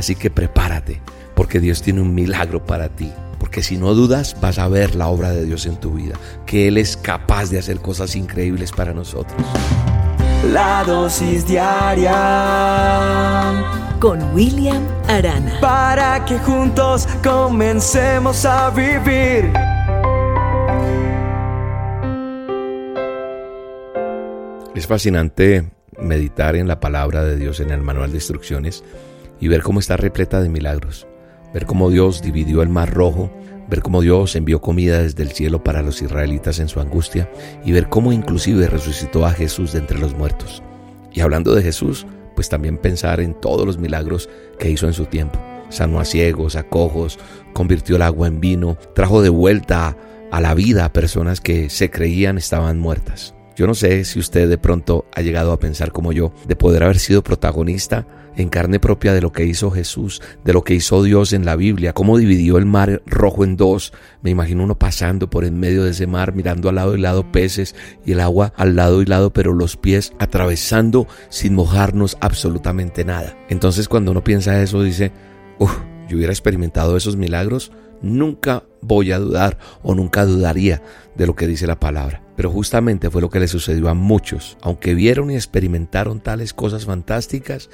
Así que prepárate, porque Dios tiene un milagro para ti. Porque si no dudas, vas a ver la obra de Dios en tu vida, que Él es capaz de hacer cosas increíbles para nosotros. La dosis diaria con William Arana. Para que juntos comencemos a vivir. Es fascinante meditar en la palabra de Dios en el manual de instrucciones y ver cómo está repleta de milagros, ver cómo Dios dividió el mar rojo, ver cómo Dios envió comida desde el cielo para los israelitas en su angustia y ver cómo inclusive resucitó a Jesús de entre los muertos. Y hablando de Jesús, pues también pensar en todos los milagros que hizo en su tiempo. Sanó a ciegos, a cojos, convirtió el agua en vino, trajo de vuelta a la vida a personas que se creían estaban muertas. Yo no sé si usted de pronto ha llegado a pensar como yo de poder haber sido protagonista en carne propia de lo que hizo Jesús, de lo que hizo Dios en la Biblia, cómo dividió el mar rojo en dos. Me imagino uno pasando por en medio de ese mar, mirando al lado y lado peces y el agua al lado y lado, pero los pies atravesando sin mojarnos absolutamente nada. Entonces cuando uno piensa eso dice, uff, yo hubiera experimentado esos milagros, nunca voy a dudar o nunca dudaría de lo que dice la palabra. Pero justamente fue lo que le sucedió a muchos. Aunque vieron y experimentaron tales cosas fantásticas,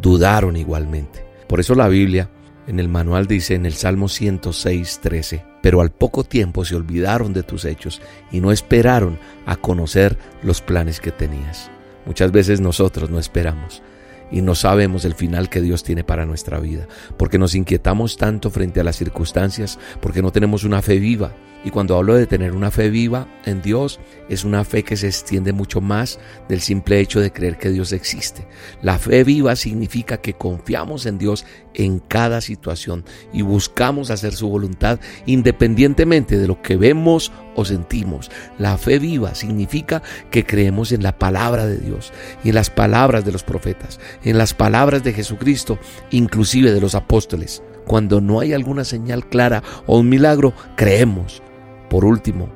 dudaron igualmente. Por eso la Biblia en el manual dice en el Salmo 106, 13, pero al poco tiempo se olvidaron de tus hechos y no esperaron a conocer los planes que tenías. Muchas veces nosotros no esperamos y no sabemos el final que Dios tiene para nuestra vida, porque nos inquietamos tanto frente a las circunstancias, porque no tenemos una fe viva. Y cuando hablo de tener una fe viva en Dios, es una fe que se extiende mucho más del simple hecho de creer que Dios existe. La fe viva significa que confiamos en Dios en cada situación y buscamos hacer su voluntad independientemente de lo que vemos o sentimos. La fe viva significa que creemos en la palabra de Dios y en las palabras de los profetas, en las palabras de Jesucristo, inclusive de los apóstoles. Cuando no hay alguna señal clara o un milagro, creemos. Por último,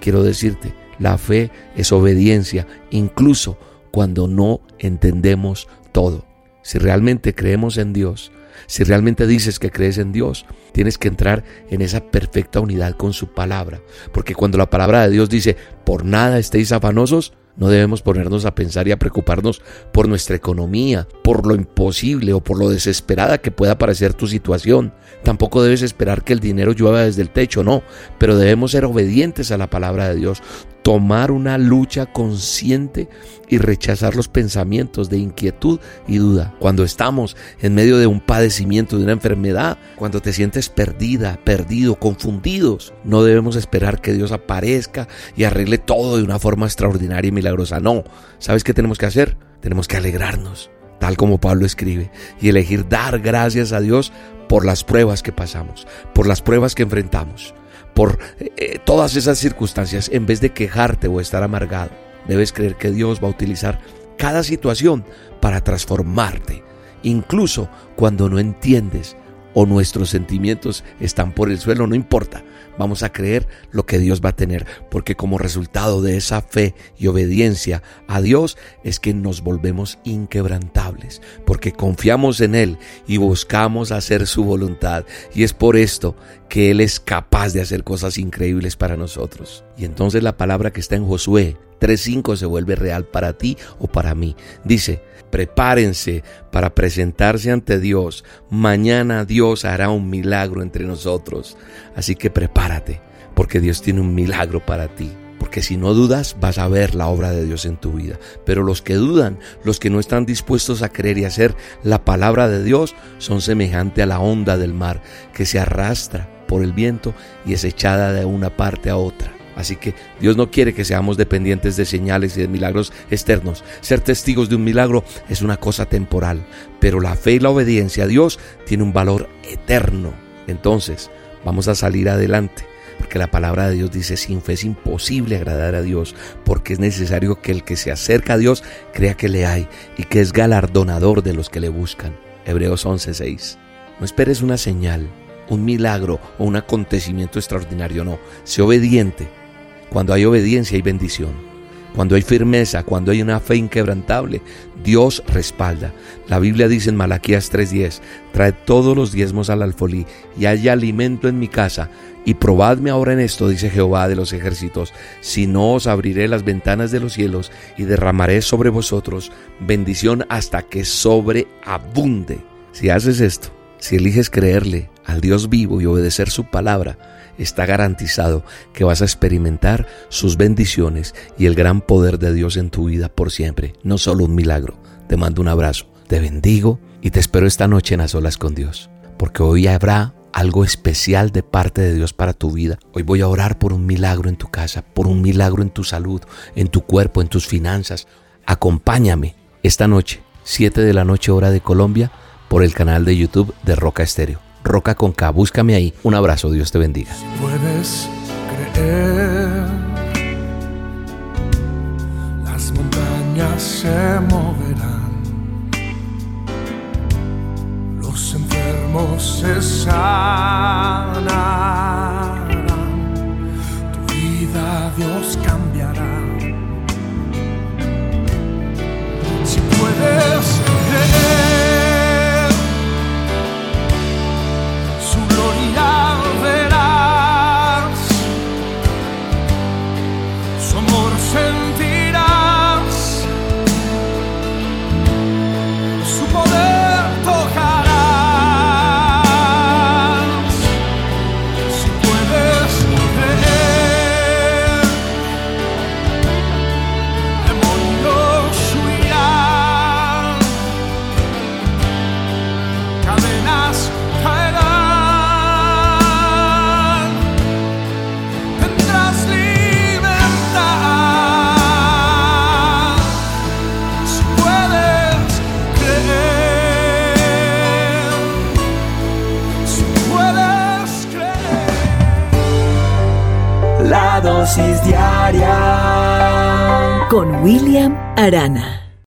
quiero decirte, la fe es obediencia, incluso cuando no entendemos todo. Si realmente creemos en Dios, si realmente dices que crees en Dios, tienes que entrar en esa perfecta unidad con su palabra. Porque cuando la palabra de Dios dice, por nada estéis afanosos, no debemos ponernos a pensar y a preocuparnos por nuestra economía, por lo imposible o por lo desesperada que pueda parecer tu situación. Tampoco debes esperar que el dinero llueva desde el techo, no, pero debemos ser obedientes a la palabra de Dios tomar una lucha consciente y rechazar los pensamientos de inquietud y duda. Cuando estamos en medio de un padecimiento, de una enfermedad, cuando te sientes perdida, perdido, confundidos, no debemos esperar que Dios aparezca y arregle todo de una forma extraordinaria y milagrosa. No, ¿sabes qué tenemos que hacer? Tenemos que alegrarnos, tal como Pablo escribe, y elegir dar gracias a Dios por las pruebas que pasamos, por las pruebas que enfrentamos por eh, todas esas circunstancias, en vez de quejarte o estar amargado, debes creer que Dios va a utilizar cada situación para transformarte, incluso cuando no entiendes o nuestros sentimientos están por el suelo, no importa. Vamos a creer lo que Dios va a tener, porque como resultado de esa fe y obediencia a Dios es que nos volvemos inquebrantables, porque confiamos en Él y buscamos hacer su voluntad. Y es por esto que Él es capaz de hacer cosas increíbles para nosotros. Y entonces la palabra que está en Josué 3.5 se vuelve real para ti o para mí. Dice, prepárense para presentarse ante Dios. Mañana Dios hará un milagro entre nosotros. Así que prepárate, porque Dios tiene un milagro para ti. Porque si no dudas, vas a ver la obra de Dios en tu vida. Pero los que dudan, los que no están dispuestos a creer y hacer la palabra de Dios, son semejante a la onda del mar que se arrastra por el viento y es echada de una parte a otra. Así que Dios no quiere que seamos dependientes de señales y de milagros externos. Ser testigos de un milagro es una cosa temporal, pero la fe y la obediencia a Dios tiene un valor eterno. Entonces, vamos a salir adelante. Porque la palabra de Dios dice, sin fe es imposible agradar a Dios, porque es necesario que el que se acerca a Dios crea que le hay y que es galardonador de los que le buscan. Hebreos 11:6. No esperes una señal, un milagro o un acontecimiento extraordinario, no. Sé obediente cuando hay obediencia hay bendición. Cuando hay firmeza, cuando hay una fe inquebrantable, Dios respalda. La Biblia dice en Malaquías 3:10, trae todos los diezmos al alfolí y haya alimento en mi casa. Y probadme ahora en esto, dice Jehová de los ejércitos, si no os abriré las ventanas de los cielos y derramaré sobre vosotros bendición hasta que sobreabunde. Si haces esto, si eliges creerle al Dios vivo y obedecer su palabra, está garantizado que vas a experimentar sus bendiciones y el gran poder de Dios en tu vida por siempre. No solo un milagro. Te mando un abrazo, te bendigo y te espero esta noche en las olas con Dios, porque hoy habrá algo especial de parte de Dios para tu vida. Hoy voy a orar por un milagro en tu casa, por un milagro en tu salud, en tu cuerpo, en tus finanzas. Acompáñame esta noche, 7 de la noche hora de Colombia, por el canal de YouTube de Roca Estéreo. Roca con K. Búscame ahí. Un abrazo, Dios te bendiga. Si puedes creer, las montañas se moverán, los enfermos se sanarán, con William Arana.